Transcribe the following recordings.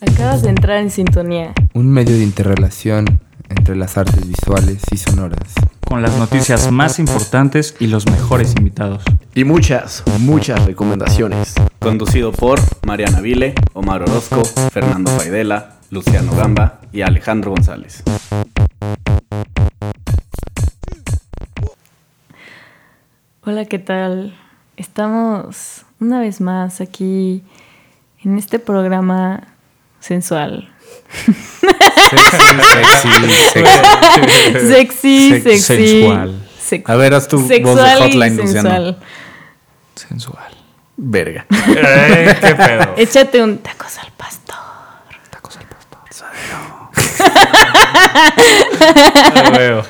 Acabas de entrar en sintonía. Un medio de interrelación entre las artes visuales y sonoras. Con las noticias más importantes y los mejores invitados. Y muchas, muchas recomendaciones. Conducido por Mariana Vile, Omar Orozco, Fernando Faidela, Luciano Gamba y Alejandro González. Hola, ¿qué tal? Estamos una vez más aquí en este programa sensual. Sexy, sexy. Sexy, sexy. Sensual. sex- A ver, haz tu voz de sexual hotline, Luciano. sensual. Sensual. Verga. ¿Qué pedo? Échate un tacos al pastor. Tacos al pastor. Lo veo.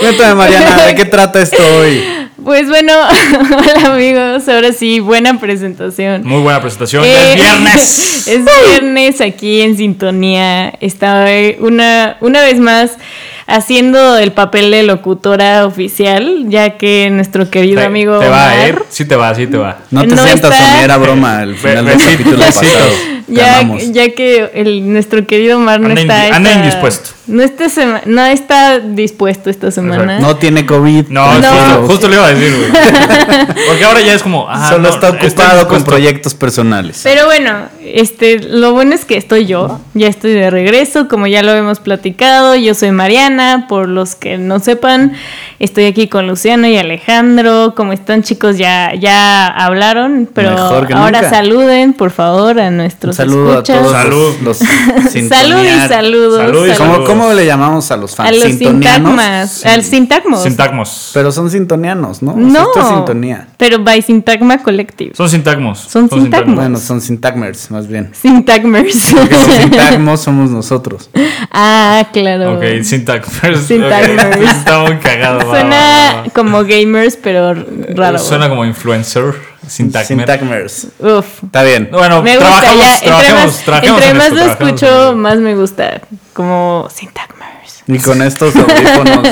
Cuéntame, Mariana, ¿de qué trata esto hoy? Pues bueno, hola amigos, ahora sí, buena presentación. Muy buena presentación. Eh, es viernes. Es viernes aquí en sintonía. Está eh, una, una vez más haciendo el papel de locutora oficial, ya que nuestro querido Te- amigo Te va, ¿eh? Omar, Sí te va, sí te va. No te No sientas, está- era broma al final del capítulo pasado. Ya, ya que el, nuestro querido Omar no Anda está, indi- anda esta- indispuesto. No, esta sema- no está dispuesto esta semana. No tiene COVID. No, No. Justo, justo le iba a decir, güey. Porque ahora ya es como. Ah, Solo no, está ocupado con proyectos personales. Pero bueno, este, lo bueno es que estoy yo, ya estoy de regreso, como ya lo hemos platicado, yo soy Mariana, por los que no sepan, estoy aquí con Luciano y Alejandro, ¿cómo están chicos? Ya, ya hablaron, pero ahora nunca. saluden, por favor, a Un nuestros saludo escuchas. a todos Salud. los, los Salud y saludos. Salud y a- ¿Cómo. ¿Cómo le llamamos a los a fans? los ¿Sintonianos? sintagmas, al sintagmos. Sintagmos. Pero son sintonianos, ¿no? O sea, no, esto es sintonía. pero by Sintagma Collective. Son sintagmos. Son sintagmos. Bueno, son sintagmers, más bien. Sintagmers. Porque los sintagmos somos nosotros. ah, claro. Ok, sintagmers. Sintagmers. Ok, Está muy cagado. va, va, Suena va. como gamers, pero raro. Suena como influencer. Sintagmer. Sintagmers. Uf. Está bien. Bueno, Me gusta, trabajamos, ya. Entre trabajemos, más, trabajemos entre en más esto, lo escucho, más me gusta. Como Syntagmers. Y con estos audífonos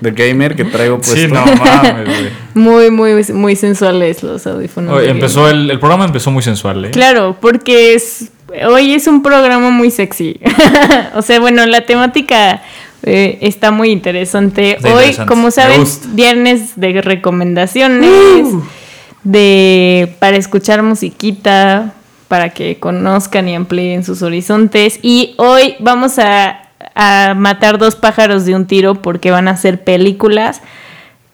de gamer que traigo puesto. Sí, no mames, güey. Muy, muy, muy sensuales los audífonos. Oye, de empezó el, el programa empezó muy sensual, ¿eh? Claro, porque es, hoy es un programa muy sexy. o sea, bueno, la temática eh, está muy interesante. Está hoy, interesante. como saben, viernes de recomendaciones, Uh. de para escuchar musiquita, para que conozcan y amplíen sus horizontes. Y hoy vamos a, a matar dos pájaros de un tiro porque van a ser películas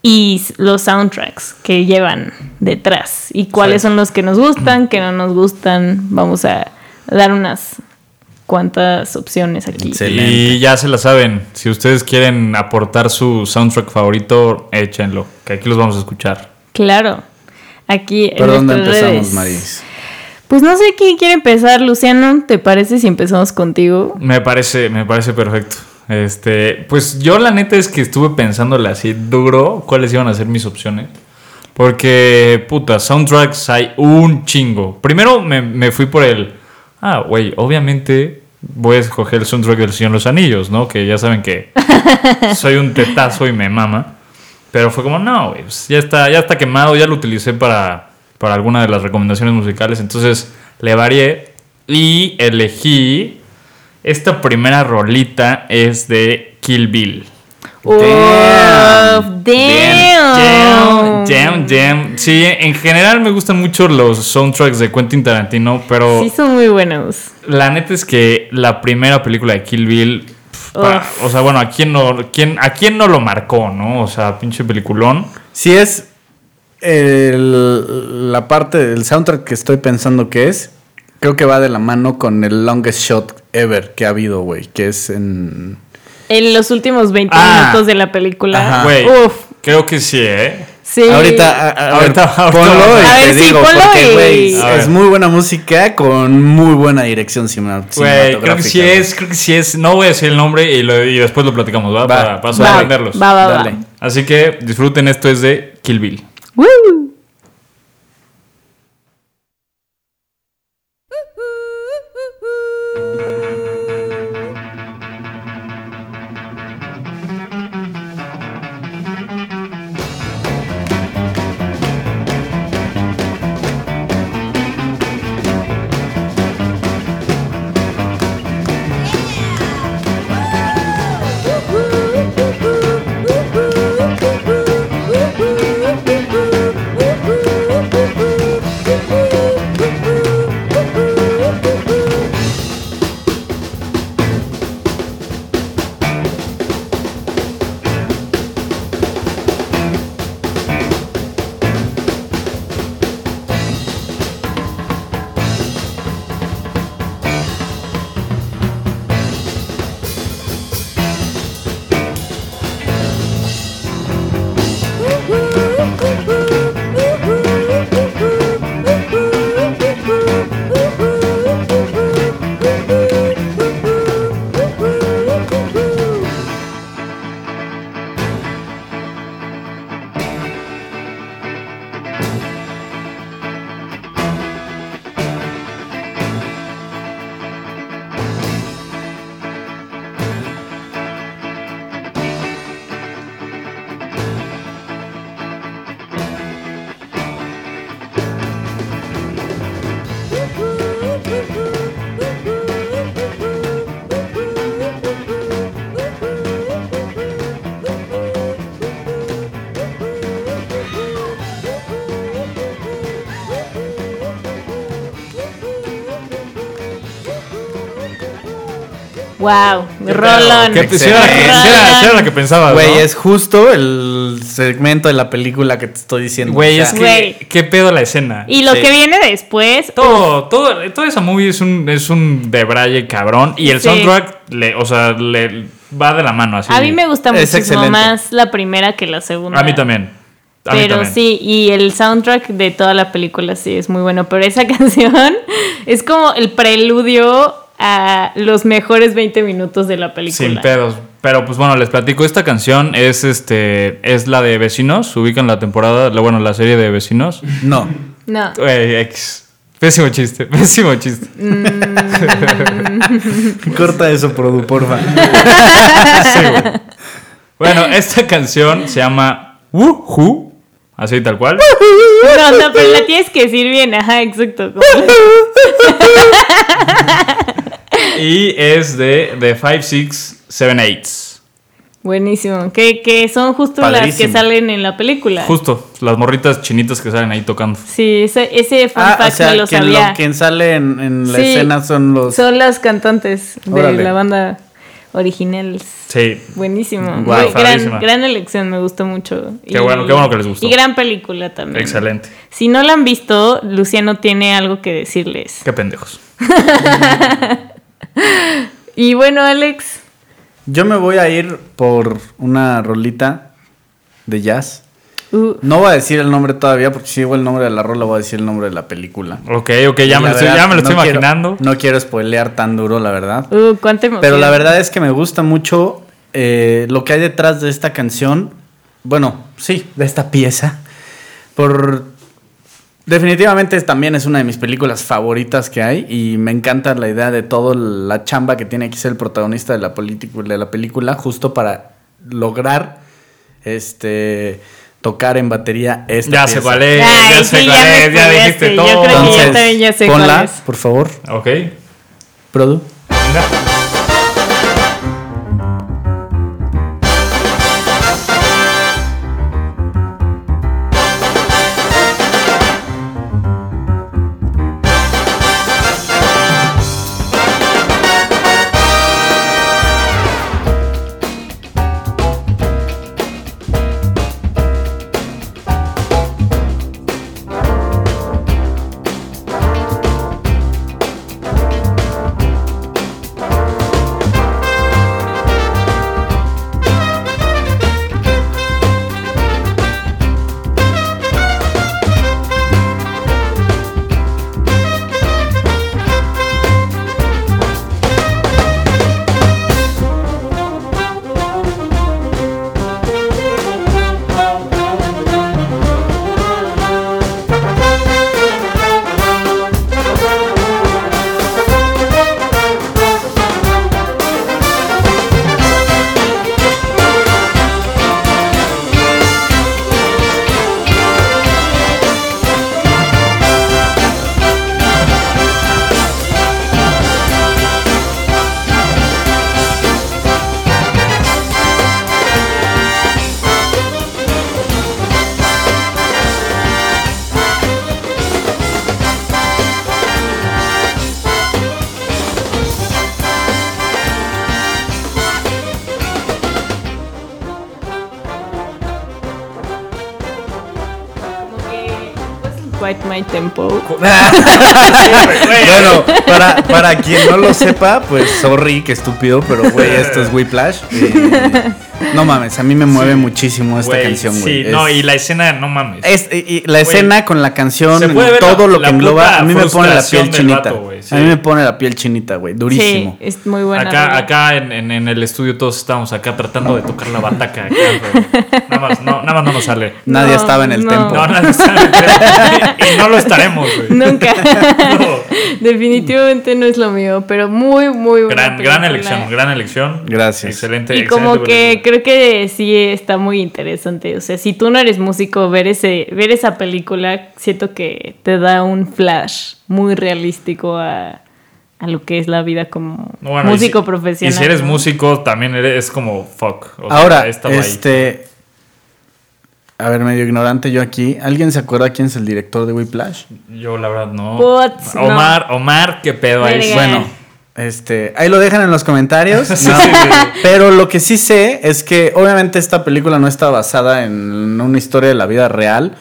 y los soundtracks que llevan detrás y cuáles Sí. son los que nos gustan, que no nos gustan. Vamos a dar unas cuantas opciones aquí. Excelente. Y ya se la saben. Si ustedes quieren aportar su soundtrack favorito, échenlo. Que aquí los vamos a escuchar. Claro. Aquí en ¿Por dónde empezamos, redes. Maris? Pues no sé quién quiere empezar, Luciano. ¿Te parece si empezamos contigo? Me parece, me parece perfecto. Este, pues yo la neta es que estuve pensándole así duro cuáles iban a ser mis opciones. Porque, puta, soundtracks hay un chingo. Primero me, me fui por el. Ah, güey, obviamente voy a escoger el soundtrack del Señor los Anillos, ¿no? Que ya saben que soy un tetazo y me mama. Pero fue como, no, güey, pues ya está, ya está quemado, ya lo utilicé para, para alguna de las recomendaciones musicales. Entonces le varié y elegí. Esta primera rolita es de Kill Bill. Uf, Damn. damn. Jam, jam, jam. Sí, en general me gustan mucho los soundtracks de Quentin Tarantino, pero Sí, son muy buenos. la neta es que la primera película de Kill Bill, o sea, bueno, ¿a quién, no, quién, ¿a quién no lo marcó, no? O sea, pinche peliculón. Si es el- la parte del soundtrack que estoy pensando que es, creo que va de la mano con el longest shot ever que ha habido, güey, que es en... En los últimos 20 Ah. minutos de la película. Güey, Uf, creo que sí, ¿eh? sí. Ahorita, a, a ver, Ahorita- ahorita ponlo vamos. y A te ver, sí, digo, ponlo porque, y- güey, es muy buena música con muy buena dirección cine- Güey, creo que sí cinematográfica, es, creo que sí es. No voy a decir el nombre y, lo- y después lo platicamos, ¿va? Va. Para, sorprenderlos. va, va, va. Dale. Así que disfruten, esto es de Kill Bill. Woo. Wow, rolón. ¿Qué era, la que- pensabas, Güey, ¿no? es justo el segmento de la película que te estoy diciendo. Güey, O es que. ¿Qué pedo la escena? Y lo Sí. que viene después, Todo, todo, toda esa movie es un, es un debraye cabrón. Y el Sí. soundtrack, le, o sea, le va de la mano así. a mí me gusta Es muchísimo excelente. más la primera que la segunda. A mí también. A Pero sí, y el soundtrack de toda la película sí es muy bueno. Pero esa canción es como el preludio a los mejores 20 minutos de la película. Sin pedos. Pero pues bueno, les platico. Esta canción es este. Es la de Vecinos. Ubican la temporada. la- Bueno, la serie de Vecinos. No. No. Güey, X. Pésimo chiste. Pésimo chiste. Corta eso, Produ, porfa. Sí. Bueno, esta canción se llama Woohoo. Así tal cual. No, no, pero la tienes que decir bien, ajá, exacto. como- Y es de, de 5, 6, 7, 8. Buenísimo. Que, que son justo las que salen en la película. Justo, las morritas chinitas que salen ahí tocando. Sí, ese, ese fun Ah, fact o sea, me lo quien, sabía. lo- quien sale en, en la Sí. escena son los... Son las cantantes de Órale. la banda originales. Sí. Buenísimo. Muy- gran, elección, me gustó mucho. Qué bueno, qué bueno que les gustó. Y gran película también. Excelente. Si no la han visto, Luciano tiene algo que decirles. Qué pendejos. Y bueno, Alex, Yo me voy a ir por una rolita de jazz. Uh, No voy a decir el nombre todavía porque si digo el nombre de la rola voy a decir el nombre de la película. Ok, ok, ya, me estoy, ya me lo no estoy quiero- imaginando. No quiero spoilear tan duro, la verdad. uh. Pero la verdad es que me gusta mucho eh, lo que hay detrás de esta canción. Bueno, sí, de esta pieza. Por. Definitivamente también es una de mis películas favoritas que hay. Y me encanta la idea de toda la chamba que tiene que ser el protagonista de la, política- de la película. Justo para lograr este tocar en batería esta Ya pieza. sé cuál es, Ay, ya sé sí, cuál ya es, ya dijiste todo. yo creo que ya Entonces, también ya sé ponla, cuál es. por favor. Ok. Produ. Venga. wide my tempo. Bueno, para, para quien no lo sepa, pues sorry, qué estúpido, pero güey, esto es Whiplash. y no mames, a mí me mueve muchísimo esta canción, güey. Sí, no, y la escena, no mames. es- y- y la escena con la canción, todo la- lo que engloba, a mí me pone la piel chinita. vato, güey, sí. A mí me pone la piel chinita, güey, durísimo. Sí, es muy buena. acá acá en, en- en el estudio todos estábamos acá tratando de tocar la bataca. acá, güey. nada, más, no, nada más no nos sale. Nadie No, estaba en el no. tempo. No, nada está Y no lo estaremos, güey. Nunca. No. Definitivamente no es lo mío, pero muy, muy buena. Gran, gran elección, gran elección. Gracias. Excelente. Y como que película. creo que sí está muy interesante. O sea, si tú no eres músico, ver ese, ver esa película, siento que te da un flash muy realístico a, a lo que es la vida como Bueno, y músico si- profesional. Y si eres músico, también eres como fuck. o sea, Ahora, estaba ahí. A ver, medio ignorante yo aquí. ¿Alguien se acuerda quién es el director de Whiplash? Yo la verdad no. Omar, Omar, qué pedo ahí. Bueno, Este, ahí lo dejan en los comentarios. Sí, No. sí, sí. Pero lo que sí sé es que obviamente esta película no está basada en una historia de la vida real,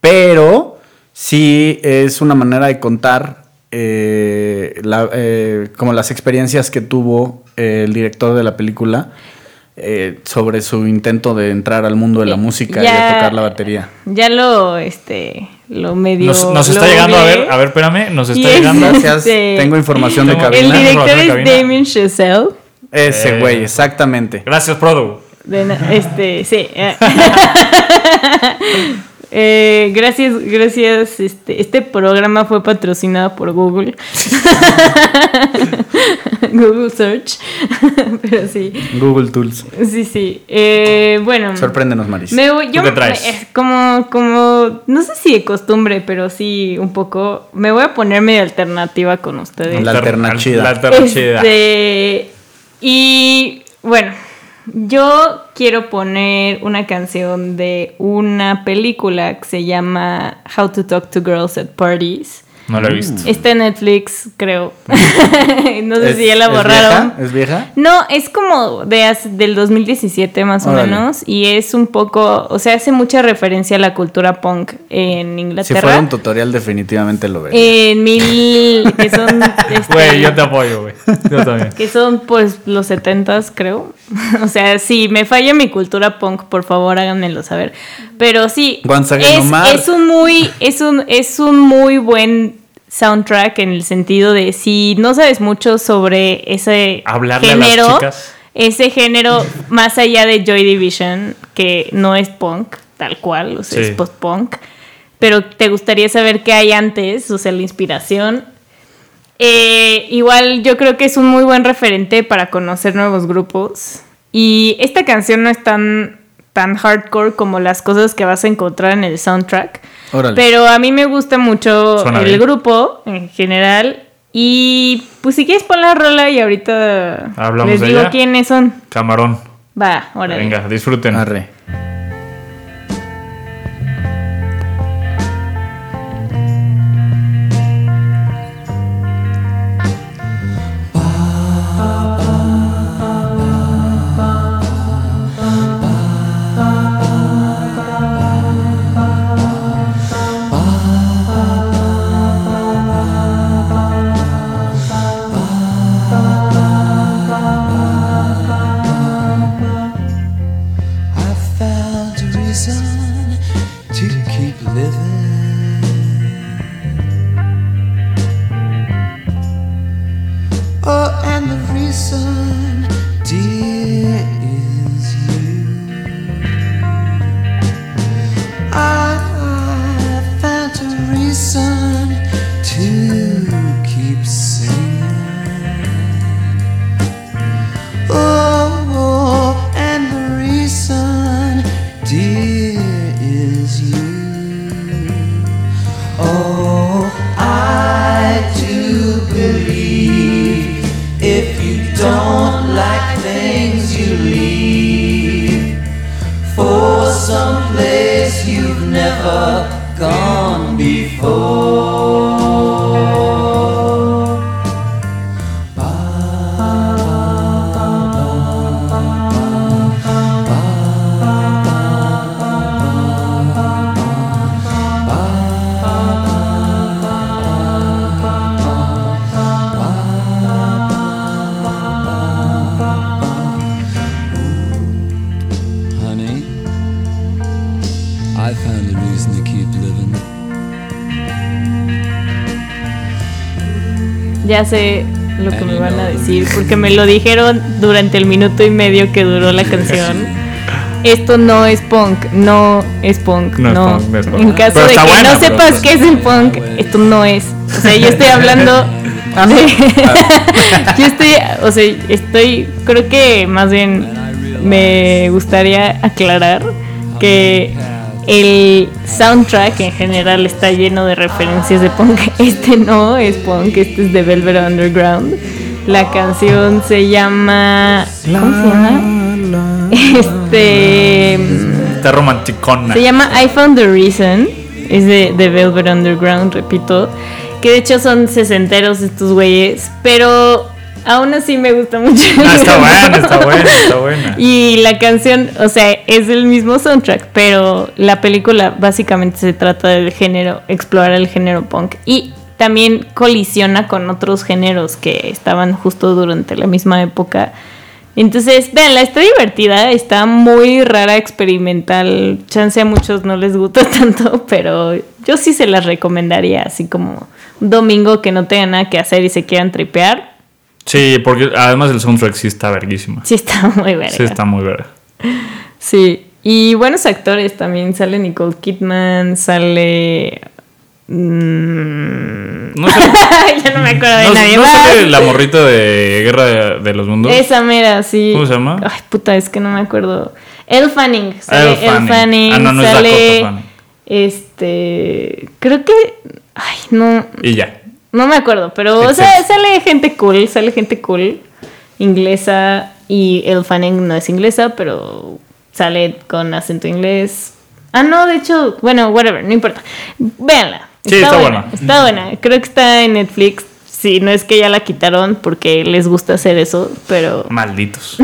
pero sí es una manera de contar eh, la- eh, como las experiencias que tuvo eh, el director de la película eh, sobre su intento de entrar al mundo de la música y de tocar la batería. Ya lo, este, lo medio. Nos, está llegando, a ver, a ver, espérame, nos Y está es- llegando. Gracias, Este, tengo información de Tengo- El cabina. director es cabina. Damien Chazelle. Ese Eh. güey, exactamente. Gracias. De na- este, sí. eh. Gracias, gracias. Este, este programa fue patrocinado por Google. Google Search. Pero sí. Google Tools. Sí, sí. Eh, bueno. Sorpréndenos, Maris. Me voy, yo ¿Tú qué traes? me- eh, como, como, no sé si de costumbre, pero sí un poco. Me voy a poner medio alternativa con ustedes. La alternachida. La alternachida. Este, y bueno, yo quiero poner una canción de una película que se llama How to Talk to Girls at Parties. No lo he visto. Está en Netflix, creo. no sé ¿Es- si ya la es borraron. vieja? ¿Es vieja? No, es como de hace- del 2017 más o menos y es un poco, o sea, hace mucha referencia a la cultura punk en Si Inglaterra. fuera un tutorial, definitivamente lo vería. en mil que son este, Güey, yo te apoyo, güey. Yo también. que son pues los setentas, creo. o sea, si me falla mi cultura punk, por favor háganmelo saber. Pero sí, es, Omar. es un muy, es un, es un muy buen soundtrack en el sentido de si no sabes mucho sobre ese Hablarle a las género, chicas. ese género más allá de Joy Division, que no es punk, tal cual, o sea, Sí. es post-punk, pero te gustaría saber qué hay antes, o sea, la inspiración. Eh, igual yo creo que es un muy buen referente para conocer nuevos grupos. Y esta canción no es tan, tan hardcore como las cosas que vas a encontrar en el soundtrack. Órale. Pero a mí me gusta mucho Suena el bien. grupo en general. Y pues si quieres pon la rola y ahorita Hablamos les de digo ella. quiénes son. Camarón. Va, órale. Venga, disfruten. Arre. Ya sé lo que me van a decir porque me lo dijeron durante el minuto y medio que duró la canción. Esto no es punk, no es punk, No no. es punk, no es punk. En caso Pero de que buena, no sepas pues- qué es el punk, esto no es. O sea, yo estoy hablando de- yo estoy, o sea, estoy, creo que más bien me gustaría aclarar que el soundtrack en general está lleno de referencias de punk. Este no es punk, este es de Velvet Underground. La canción se llama. ¿Cómo se llama? Este. Está romanticona. Se llama I Found the Reason. Es de, de Velvet Underground, repito. Que de hecho son sesenteros estos güeyes. Pero Aún así me gusta mucho. Ah, está buena, está buena, está buena. Y la canción, o sea, es el mismo soundtrack, pero la película básicamente se trata del género, explorar el género punk. Y también colisiona con otros géneros que estaban justo durante la misma época. Entonces, véanla, está divertida, está muy rara, experimental. Chance a muchos no les gusta tanto, pero yo sí se las recomendaría, así como un domingo que no tengan nada que hacer y se quieran tripear. Sí, porque además el soundtrack sí está verguísima. Sí está muy verga. Sí está muy verga. Sí, y buenos actores también. Sale Nicole Kidman, sale. mm, No sé, ya no me acuerdo de nadie no más. sale la morrita de Guerra de, de los Mundos. Esa mera, sí. ¿Cómo se llama? Ay, puta, es que no me acuerdo. Elle Fanning. Sale Elle Fanning. Fanning. Ah, no, no es sale, Dakota Fanning. Este. Creo que. Ay, no. Y ya. No me acuerdo, pero o sea, sale gente cool, sale gente cool, inglesa y El Fanning no es inglesa, pero sale con acento inglés. Ah, no, de hecho, bueno, whatever, no importa. Véanla. Sí, está buena. Está buena. Creo que está en Netflix. Sí, no es que ya la quitaron porque les gusta hacer eso, pero Malditos.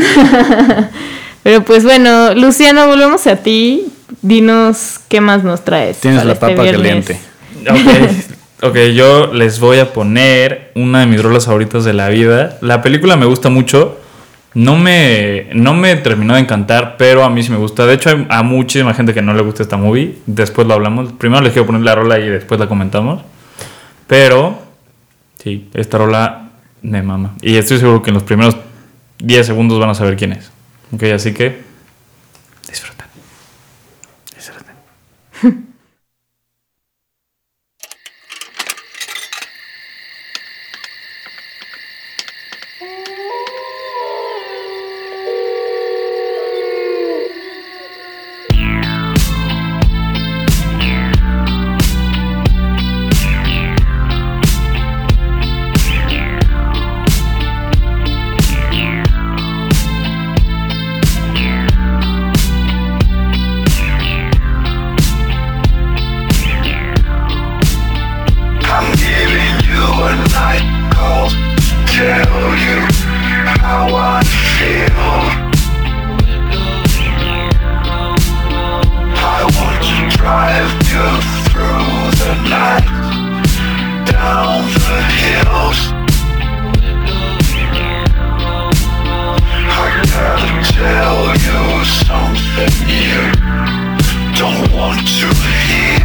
pero pues bueno, Luciano, volvemos a ti. Dinos qué más nos traes. Tienes la este papa viernes. caliente. Ok, ok, yo les voy a poner una de mis rolas favoritas de la vida. La película me gusta mucho. No me, no me terminó de encantar, pero a mí sí me gusta. De hecho, hay a muchísima gente que no le gusta esta movie. Después lo hablamos. Primero les quiero poner la rola y después la comentamos. Pero, sí, esta rola me mama. Y estoy seguro que en los primeros 10 segundos van a saber quién es. Ok, así que disfruta. I'm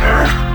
Yeah.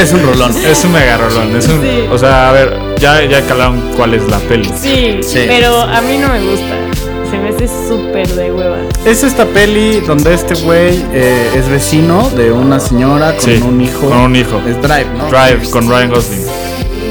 Es un rolón. Es un mega rolón. Es un, Sí. O sea, a ver, ya, ya calaron cuál es la peli. Sí, Sí. pero a mí no me gusta. Se me hace súper de hueva. Es esta peli donde este güey eh, es vecino de una señora con Sí, un hijo. con un hijo. Es Drive, ¿no? Drive con Ryan Gosling.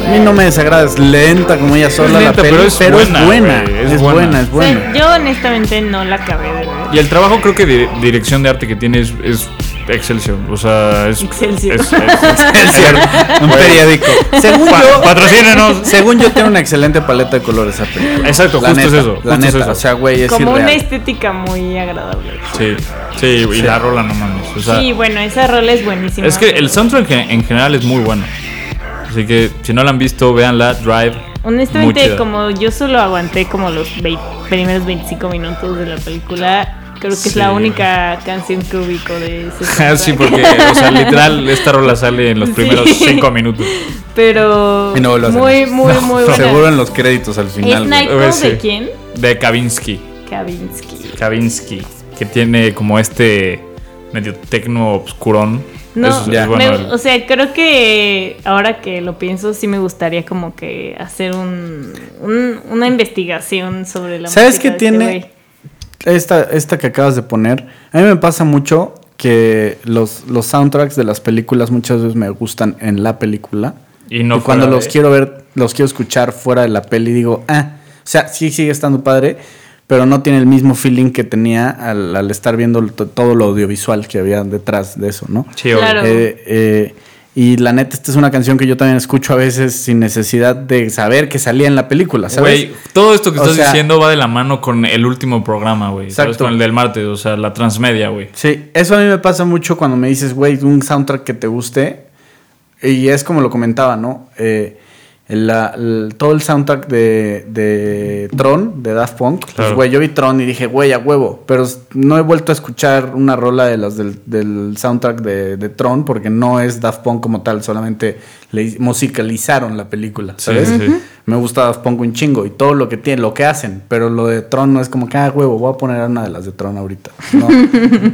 A mí no me desagrada, es lenta como ella sola la lenta, peli, pero pero es es buena, Es, es buena. buena. es O buena. sea, yo honestamente no la acabé de ver. Y el trabajo creo que de dirección de arte que tiene es, es Excelsior. O sea, es. Excelsior. es- es- un periódico. Según Pa- yo, patrocínenos. según yo tiene una excelente paleta de colores esa película. Exacto, La justo es eso, La justo es eso. o sea, güey, es Como una estética muy agradable. Sí, sí, y la rola no mames. O sea, sí, bueno, esa rola es buenísima. es que el soundtrack en, en general es muy bueno. Así que si no la han visto, véanla, Drive. Honestamente, como yo solo aguanté como los primeros 25 minutos de la película, creo que es la Sí. única canción que ubico de ese Ah, sí, porque, o sea, literal, esta rola sale en los Sí. primeros cinco minutos. Pero Y no a muy, salir. muy, muy buena. Seguro en los créditos al ¿Es final. Nightcall Pues sí. de quién? De Kavinsky. Kavinsky. Kavinsky, que tiene como este medio tecno obscurón. No, Eso es ya. bueno. me- o sea, creo que ahora que lo pienso, sí me gustaría como que hacer un, un- una investigación sobre la ¿Sabes música qué de este tiene? güey. Esta, esta que acabas de poner, a mí me pasa mucho que los, los soundtracks de las películas muchas veces me gustan en la película. Y no cuando los de- quiero ver, los quiero escuchar fuera de la peli, digo, ah, o sea, sí sigue estando padre, pero no tiene el mismo feeling que tenía al, al estar viendo to- todo lo audiovisual que había detrás de eso, ¿no? Sí. Claro. Eh, eh, y la neta, esta es una canción que yo también escucho a veces sin necesidad de saber que salía en la película, ¿sabes? Güey, todo esto que O estás sea- diciendo va de la mano con el último programa, güey. ¿Sabes? Con el del martes, o sea, la transmedia, güey. Sí, eso a mí me pasa mucho cuando me dices, güey, un soundtrack que te guste. Y es como lo comentaba, ¿no? Eh, la- el- todo el soundtrack de, de Tron, de Daft Punk. Pues, Claro. güey, yo vi Tron y dije, güey, a huevo. Pero no he vuelto a escuchar una rola de las del, del soundtrack de, de Tron porque no es Daft Punk como tal, solamente le musicalizaron la película, ¿sabes? sí, sí. Me gusta Daft Punk un chingo y todo lo que tiene, lo que hacen. Pero lo de Tron no es como que, ah, huevo, voy a poner una de las de Tron ahorita. No.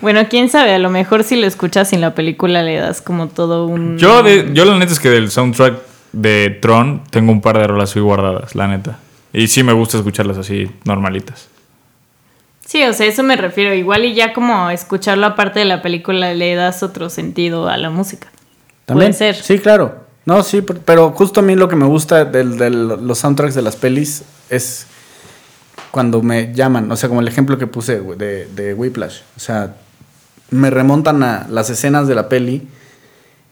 Bueno, quién sabe, a lo mejor si lo escuchas sin la película le das como todo un... Yo, de, yo la neta es que del soundtrack de Tron tengo un par de rolas ahí guardadas, la neta. Y sí me gusta escucharlas así, normalitas. Sí, o sea, eso me refiero. Igual y ya como escucharlo aparte de la película le das otro sentido a la música. También. Puede ser. Sí, claro. No, sí, per- pero justo a mí lo que me gusta de los soundtracks de las pelis es cuando me llaman, o sea, como el ejemplo que puse de, de Whiplash. O sea, me remontan a las escenas de la peli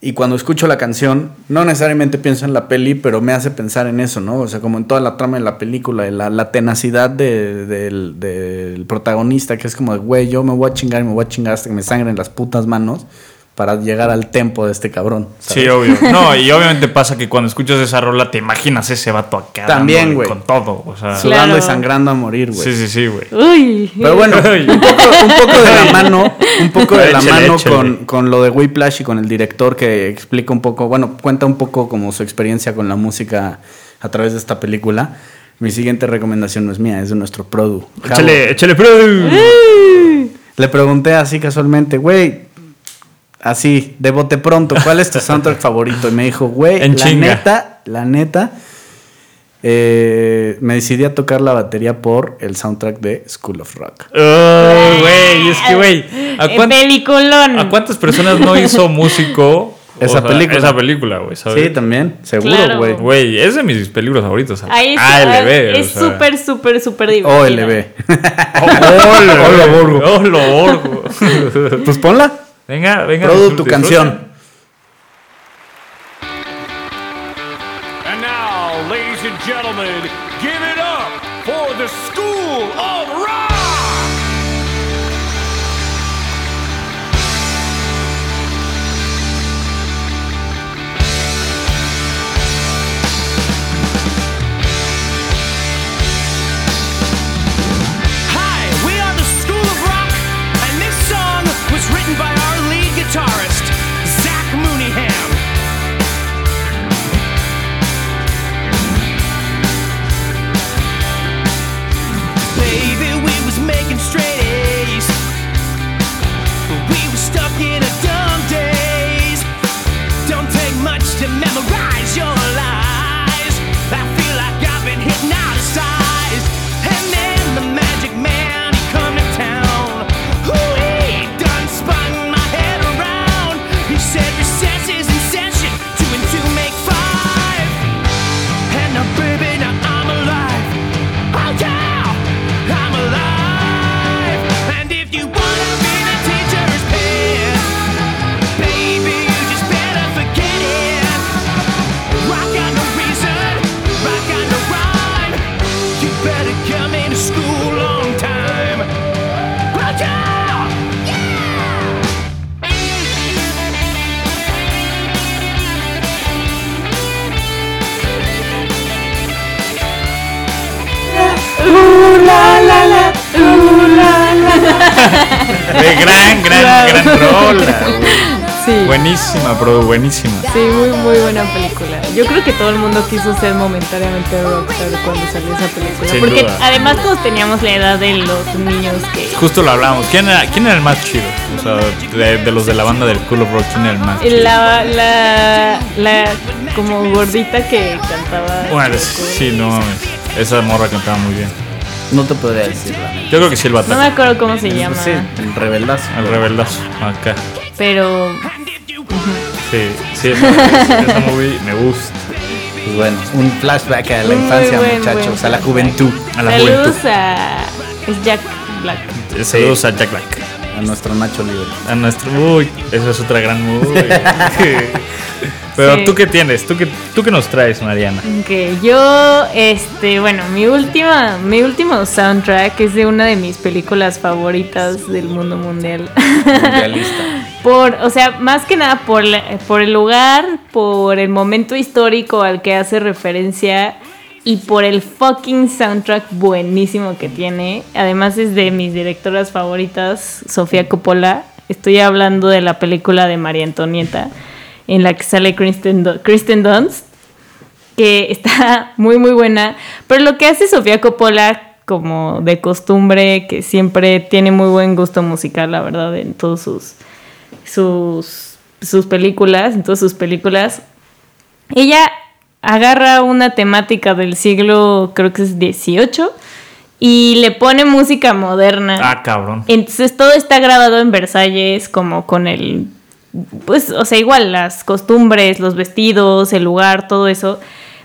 y cuando escucho la canción, no necesariamente pienso en la peli, pero me hace pensar en eso, ¿no? O sea, como en toda la trama de la película, la, la tenacidad de- del, del protagonista, que es como, de, güey, yo me voy a chingar y me voy a chingar hasta que me sangren las putas manos para llegar al tempo de este cabrón. ¿sabes? Sí, obvio. No, y obviamente pasa que cuando escuchas esa rola te imaginas ese vato acá. También, güey. Con todo, o sea. Sudando Claro. y sangrando a morir, güey. Sí, sí, sí, güey. Uy. Pero bueno, un poco, un poco de la mano, un poco de la Échale, mano échale. con, con lo de Whiplash y con el director que explica un poco, bueno, cuenta un poco como su experiencia con la música a través de esta película. Mi siguiente recomendación no es mía, es de nuestro produ. Javo. Échale, échale, pro. Le pregunté así casualmente, güey, así, de bote pronto, ¿cuál es tu soundtrack favorito? Y me dijo, güey, En la chinga. neta, la neta, eh, me decidí a tocar la batería por el soundtrack de School of Rock. Oh, güey, es que, güey. ¿a, cuán-. ¿A cuántas personas no hizo músico Esa película. Esa película, güey. Sí, también, seguro, Claro. güey. Güey, es de mis películas favoritas. ¿sabes? Ahí ALB. es o sea. súper, súper, súper divertido. OLB. Olo Borgo. Olo Borgo. pues ponla. Venga, venga. Produ, tu canción. And now, ladies and gentlemen, De gran, gran, gran rola. Sí. Buenísima, Produ, buenísima. Sí, muy, muy buena película. Yo creo que todo el mundo quiso ser momentáneamente rockstar cuando salió esa película. Sin porque duda. además todos teníamos la edad de los niños que... Justo lo hablábamos. ¿Quién era, quién era el más chido? O sea, de, de los de la banda del Cool of Rock, ¿quién era el más chido? La, la, la como gordita que cantaba. Bueno, sí, no mames. Esa morra cantaba muy bien. No te podría decir la neta. Yo creo que sí el No me batalla. acuerdo cómo se llama. Sí, el rebeldazo. El rebeldazo. Acá. Pero Sí, sí, esa, esa movie me gusta. Pues bueno, un flashback a la Muy infancia, buen, muchachos, buen a la juventud, A la saludos juventud. a. Es Jack Black. Saludos a Jack Black. a nuestro Nacho Libre. A nuestro. Uy, esa es otra gran movie. Pero Sí. tú qué tienes, tú qué, tú qué nos traes, Mariana. Que yo, este, bueno, mi última, mi último soundtrack es de una de mis películas favoritas del mundo mundial. Mundialista. Por, o sea, más que nada por, la- por el lugar, por el momento histórico al que hace referencia y por el fucking soundtrack buenísimo que tiene. Además es de mis directoras favoritas, Sofía Coppola. Estoy hablando de la película de María Antonieta, en la que sale Kristen, Du- Kristen Dunst, que está muy muy buena. Pero lo que hace Sofía Coppola, como de costumbre, que siempre tiene muy buen gusto musical, la verdad, en todos sus sus, sus películas, en todas sus películas, ella agarra una temática del siglo, creo que es 18, y le pone música moderna. Ah, cabrón. Entonces todo está grabado en Versalles, como con el. Pues, o sea, igual las costumbres, los vestidos, el lugar, todo eso.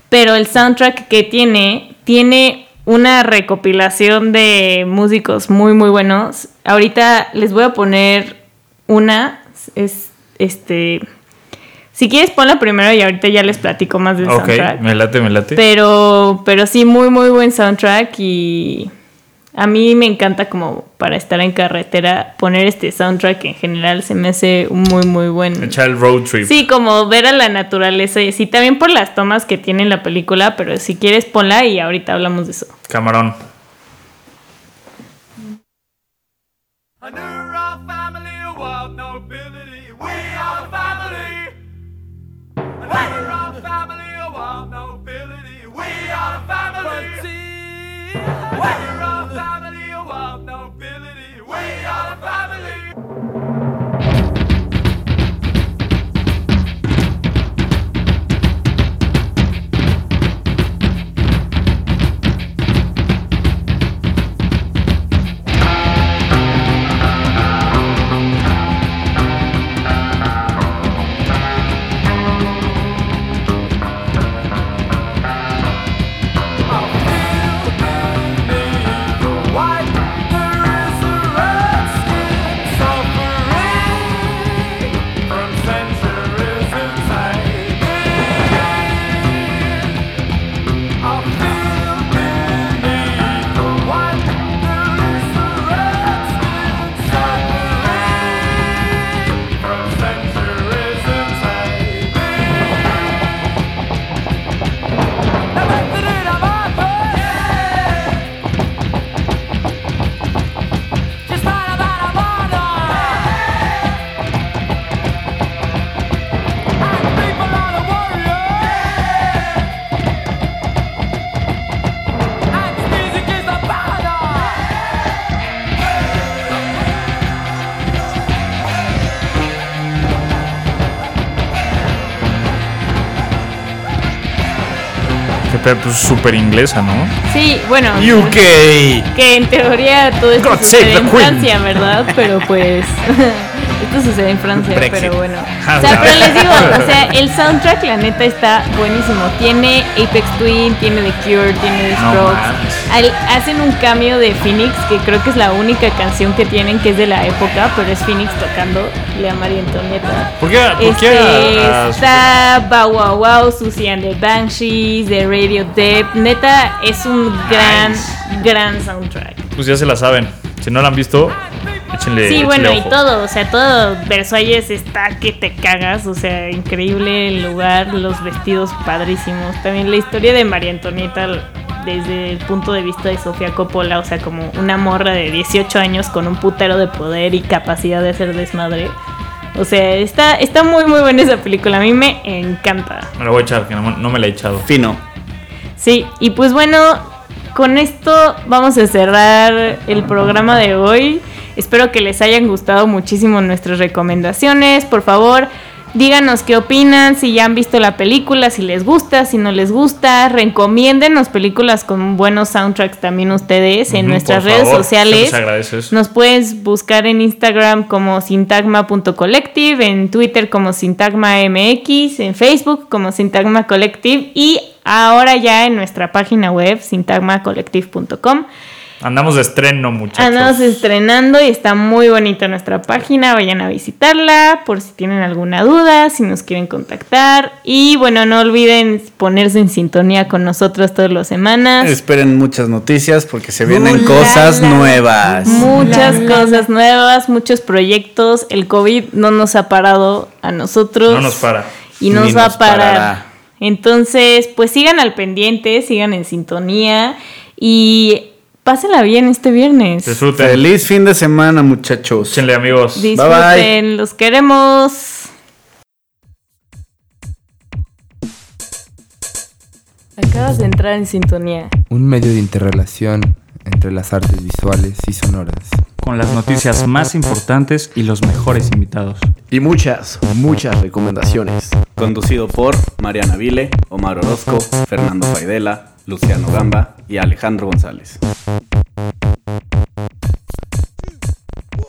Pero el soundtrack que tiene, tiene una recopilación de músicos muy, muy buenos. Ahorita les voy a poner una. Es este. Si quieres, ponla primero y ahorita ya les platico más del Ok, soundtrack. me late, me late. Pero, pero sí, muy, muy buen soundtrack y a mí me encanta como para estar en carretera poner este soundtrack en general se me hace muy, muy buen... Echar el road trip. Sí, como ver a la naturaleza y sí, también por las tomas que tiene la película, pero si quieres ponla y ahorita hablamos de eso. Camarón. Pues súper inglesa, ¿no? Sí, bueno, UK. que en teoría todo esto God sucede en Queen. Francia, ¿verdad? Pero pues esto sucede en Francia, Brexit. pero bueno. Ah, O sea, pero les digo, o sea, el soundtrack la neta está buenísimo. Tiene Apex Twin, tiene The Cure, tiene The Strokes. Al- hacen un cambio de Phoenix, que creo que es la única canción que tienen que es de la época, pero es Phoenix tocando a María Antonieta. ¿Por qué, por qué Este, a- a- está Bow Wow Wow, Susie and the Banshees, de Radio Depp. Neta, es un gran, gran soundtrack. Pues ya se la saben. Si no la han visto, échenle. Sí, bueno, y todo, o sea, todo Versalles está que te cagas, o sea, increíble el lugar, los vestidos padrísimos. También la historia de María Antonieta desde el punto de vista de Sofía Coppola, o sea, como una morra de 18 años con un putero de poder y capacidad de hacer desmadre. O sea, está, está muy, muy buena esa película, a mí me encanta. Me la voy a echar, que no, no me la he echado. Fino. Sí, y pues bueno, con esto vamos a cerrar el programa de hoy. Espero que les hayan gustado muchísimo nuestras recomendaciones. Por favor, Díganos qué opinan, si ya han visto la película, si les gusta, si no les gusta. Recomiéndennos películas con buenos soundtracks también ustedes en nuestras redes favor, sociales. eso. Nos puedes buscar en Instagram como sintagma.collective, en Twitter como sintagmamx, en Facebook como sintagma collective y ahora ya en nuestra página web sintagmacollective.com. Andamos de estreno, muchachos. Andamos estrenando y está muy bonita nuestra página. Vayan a visitarla por si tienen alguna duda, si nos quieren contactar. Y bueno, no olviden ponerse en sintonía con nosotros todas las semanas. Esperen muchas noticias porque se vienen Uh, cosas la, la. nuevas. Muchas cosas nuevas, muchos proyectos. El COVID no nos ha parado a nosotros. No nos para. Y nos Ni va nos a parar. parará. Entonces, pues sigan al pendiente, sigan en sintonía y pásenla bien este viernes. Disfruten. Feliz fin de semana, muchachos. Échenle, amigos. Disfruten, los queremos. Acabas de entrar en sintonía. Un medio de interrelación entre las artes visuales y sonoras. Con las noticias más importantes y los mejores invitados. Y muchas, muchas recomendaciones. Conducido por Mariana Vile, Omar Orozco, Fernando Faidela, Luciano Gamba y Alejandro González.